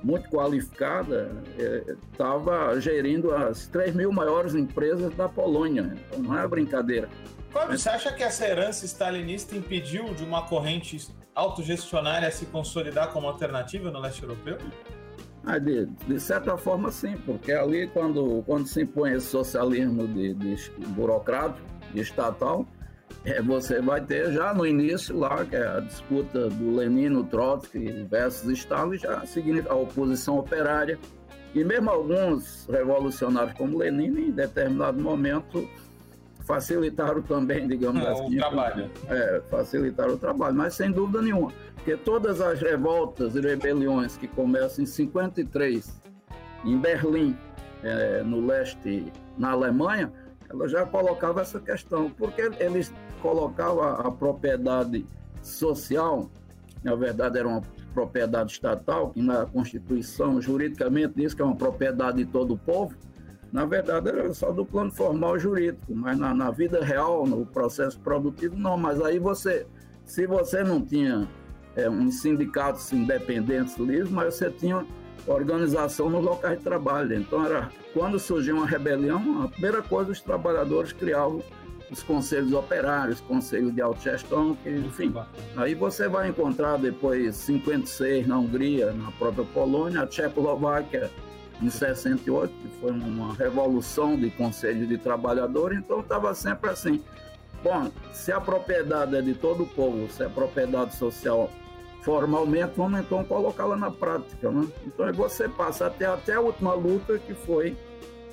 Speaker 3: muito qualificada, estava é, gerindo as 3 mil maiores empresas da Polônia. Então não é brincadeira.
Speaker 2: Cláudio, você acha que essa herança stalinista impediu de uma corrente autogestionária se consolidar como alternativa no leste europeu?
Speaker 3: Ah, de, de, certa forma, sim, porque ali, quando, quando se impõe esse socialismo de, de burocrático, de estatal, é, você vai ter já no início lá, que é a disputa do Lenin, Trotsky versus Stalin, já significa a oposição operária. E mesmo alguns revolucionários como Lenin, em determinado momento, facilitaram também, digamos
Speaker 2: assim. O trabalho.
Speaker 3: É, facilitaram o trabalho, mas sem dúvida nenhuma. Porque todas as revoltas e rebeliões que começam em 53, em Berlim, é, no leste, na Alemanha, ela já colocava essa questão, porque eles colocavam a propriedade social, na verdade era uma propriedade estatal, que na Constituição juridicamente diz que é uma propriedade de todo o povo, na verdade era só do plano formal jurídico, mas na, na vida real, no processo produtivo, não. Mas aí você, se você não tinha é, uns sindicatos independentes livres, mas você tinha organização nos locais de trabalho. Então, era quando surgiu uma rebelião, a primeira coisa os trabalhadores criavam os conselhos operários, conselhos de autogestão, que, enfim. Aí você vai encontrar depois 56 na Hungria, na própria Polônia, a Tchecoslováquia em 68, que foi uma revolução de conselhos de trabalhadores, então estava sempre assim. Bom, se a propriedade é de todo o povo, se a propriedade social formalmente, vamos então colocá-la na prática. Né? Então você passa até, até a última luta, que foi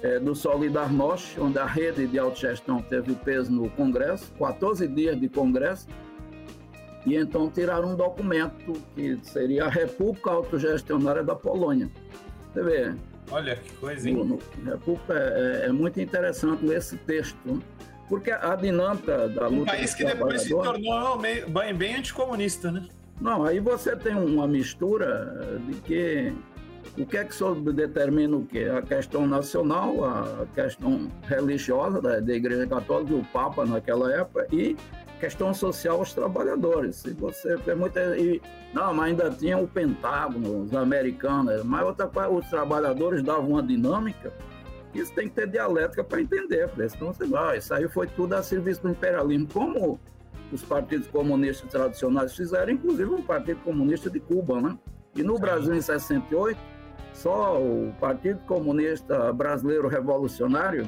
Speaker 3: é, do Solidarnosc, onde a rede de autogestão teve peso no Congresso, 14 dias de Congresso, e então tiraram um documento que seria a República Autogestionária da Polônia. Você vê.
Speaker 2: Olha que coisa, hein?
Speaker 3: República é, é, é, muito interessante esse texto, né? porque a dinâmica da luta.
Speaker 2: Um país que depois se tornou bem, bem anticomunista, né?
Speaker 3: Não, aí você tem uma mistura de que o que é que determina o quê? A questão nacional, a questão religiosa da, da Igreja Católica, o Papa naquela época, e questão social aos trabalhadores. Se você tem muita. E, não, mas ainda tinha o Pentágono, os americanos, mas outra os trabalhadores davam uma dinâmica. Isso tem que ter dialética para entender, senão você vai. Isso aí foi tudo a serviço do imperialismo. Como os partidos comunistas tradicionais fizeram, inclusive o Partido Comunista de Cuba, né? E no Brasil, em 68, só o Partido Comunista Brasileiro Revolucionário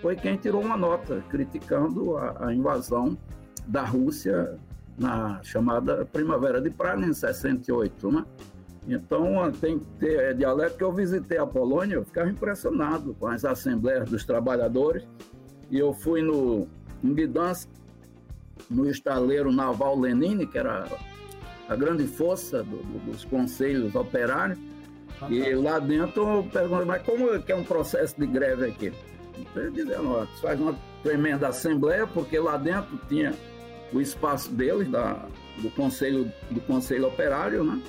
Speaker 3: foi quem tirou uma nota criticando a, a invasão da Rússia na chamada Primavera de Praga, em 68, né? Então, tem que ter é, dialética. Eu visitei a Polônia, eu ficava impressionado com as assembleias dos trabalhadores. E eu fui no, em Gdansk, no estaleiro naval Lenine, que era a grande força do, do, dos conselhos operários. E lá dentro eu perguntei, mas como é que é um processo de greve aqui? Então, dizendo, ó, faz uma tremenda assembleia, porque lá dentro tinha o espaço deles, da, do, conselho, do Conselho Operário, né?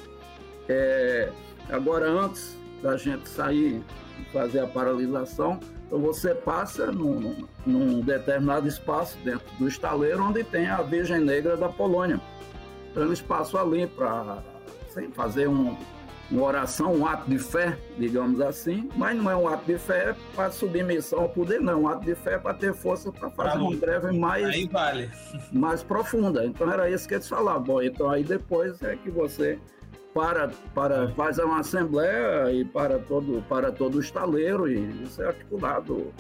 Speaker 3: É, agora, antes da gente sair e fazer a paralisação, então você passa num, num, determinado espaço dentro do estaleiro onde tem a Virgem Negra da Polônia. Então eles passam ali para fazer um, uma oração, um ato de fé, digamos assim, mas não é um ato de fé para submissão ao poder, não. É um ato de fé para ter força para fazer uma greve mais,
Speaker 2: vale.
Speaker 3: mais profunda. Então era isso que eles falavam. Bom, então aí depois é que você para, para faz uma assembleia e para todo, para todo o estaleiro e isso é articulado,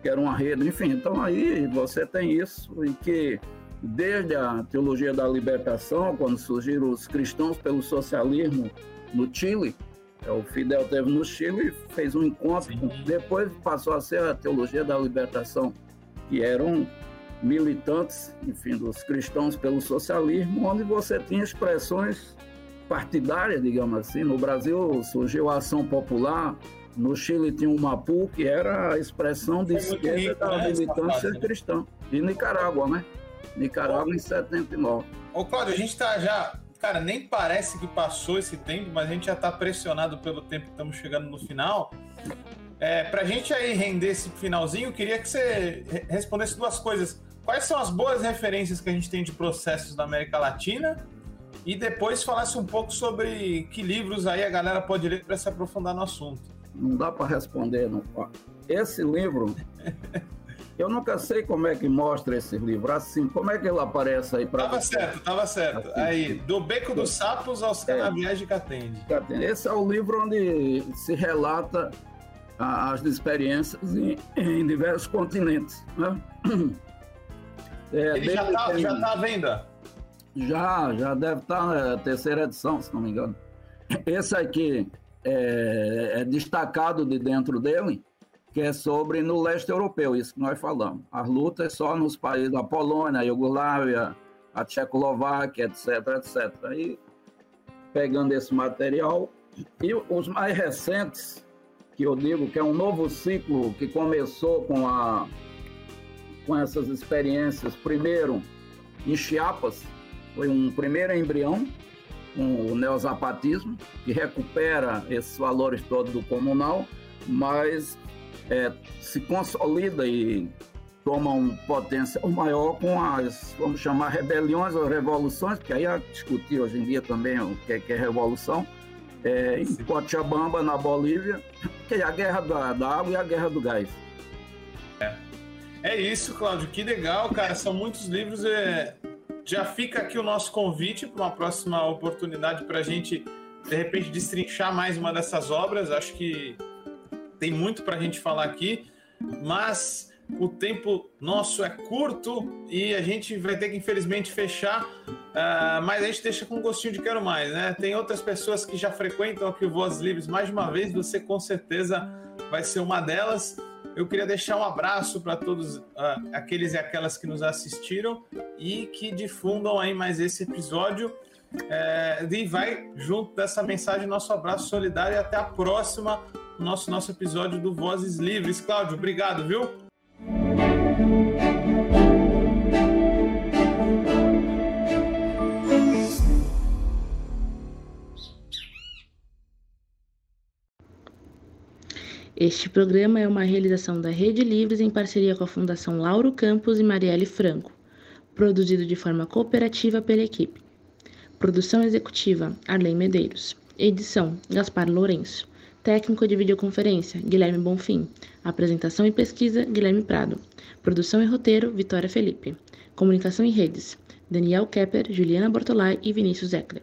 Speaker 3: que era uma rede, enfim. Então aí você tem isso e que desde a teologia da libertação, quando surgiram os cristãos pelo socialismo no Chile, é, o Fidel teve no Chile e fez um encontro, Sim. depois passou a ser a teologia da libertação, que eram militantes, enfim, dos cristãos pelo socialismo, onde você tinha expressões partidária, digamos assim. No Brasil surgiu a Ação Popular, no Chile tinha o MAPU, que era a expressão de esquerda rico, da né, militância cristã. E Nicarágua, né? Nicarágua em 79.
Speaker 2: Ô, Cláudio, a gente está já. Cara, nem parece que passou esse tempo, mas a gente já está pressionado pelo tempo que estamos chegando no final. É, Para a gente aí render esse finalzinho, eu queria que você respondesse duas coisas. Quais são as boas referências que a gente tem de processos da América Latina e depois falasse um pouco sobre que livros aí a galera pode ler para se aprofundar no assunto.
Speaker 3: Não dá para responder, não. Esse livro, eu nunca sei como é que mostra esse livro. Assim, como é que ele aparece aí para
Speaker 2: Tava você? certo, tava certo. Assim, aí, do Beco dos Sapos aos é. Canaviais de Catende.
Speaker 3: Esse é o livro onde se relata as experiências em, em diversos continentes. Né? <clears throat>
Speaker 2: É, ele já está tá à venda?
Speaker 3: Já, já deve estar na terceira edição, se não me engano. Esse aqui é, é destacado de dentro dele, que é sobre no leste europeu, isso que nós falamos. As lutas só nos países da Polônia, a Iugoslávia, a Tchecoslováquia, etc, etc. Aí, pegando esse material, e os mais recentes, que eu digo que é um novo ciclo que começou com a com essas experiências. Primeiro, em Chiapas, foi um primeiro embrião com o neozapatismo, que recupera esses valores todos do comunal, mas é, se consolida e toma um potencial maior com as, vamos chamar, rebeliões ou revoluções, porque aí é discutir hoje em dia também o que é, que é revolução, é, em Cochabamba, na Bolívia, que é a guerra da, da água e a guerra do gás.
Speaker 2: É, é isso, Cláudio, que legal, cara, são muitos livros, é... já fica aqui o nosso convite para uma próxima oportunidade para a gente, de repente, destrinchar mais uma dessas obras, acho que tem muito para a gente falar aqui, mas o tempo nosso é curto e a gente vai ter que, infelizmente, fechar, uh, mas a gente deixa com um gostinho de quero mais, né? Tem outras pessoas que já frequentam aqui o Vozes Livres mais uma vez, você com certeza vai ser uma delas. Eu queria deixar um abraço para todos uh, aqueles e aquelas que nos assistiram e que difundam aí mais esse episódio. É, e vai junto dessa mensagem nosso abraço solidário e até a próxima nosso nosso episódio do Vozes Livres. Cláudio, obrigado, viu?
Speaker 1: Este programa é uma realização da Rede Livres em parceria com a Fundação Lauro Campos e Marielle Franco, produzido de forma cooperativa pela equipe. Produção executiva: Arlene Medeiros. Edição: Gaspar Lourenço. Técnico de videoconferência: Guilherme Bonfim. Apresentação e pesquisa: Guilherme Prado. Produção e roteiro: Vitória Felipe. Comunicação em redes: Daniel Kepper, Juliana Bortolai e Vinícius Eckler.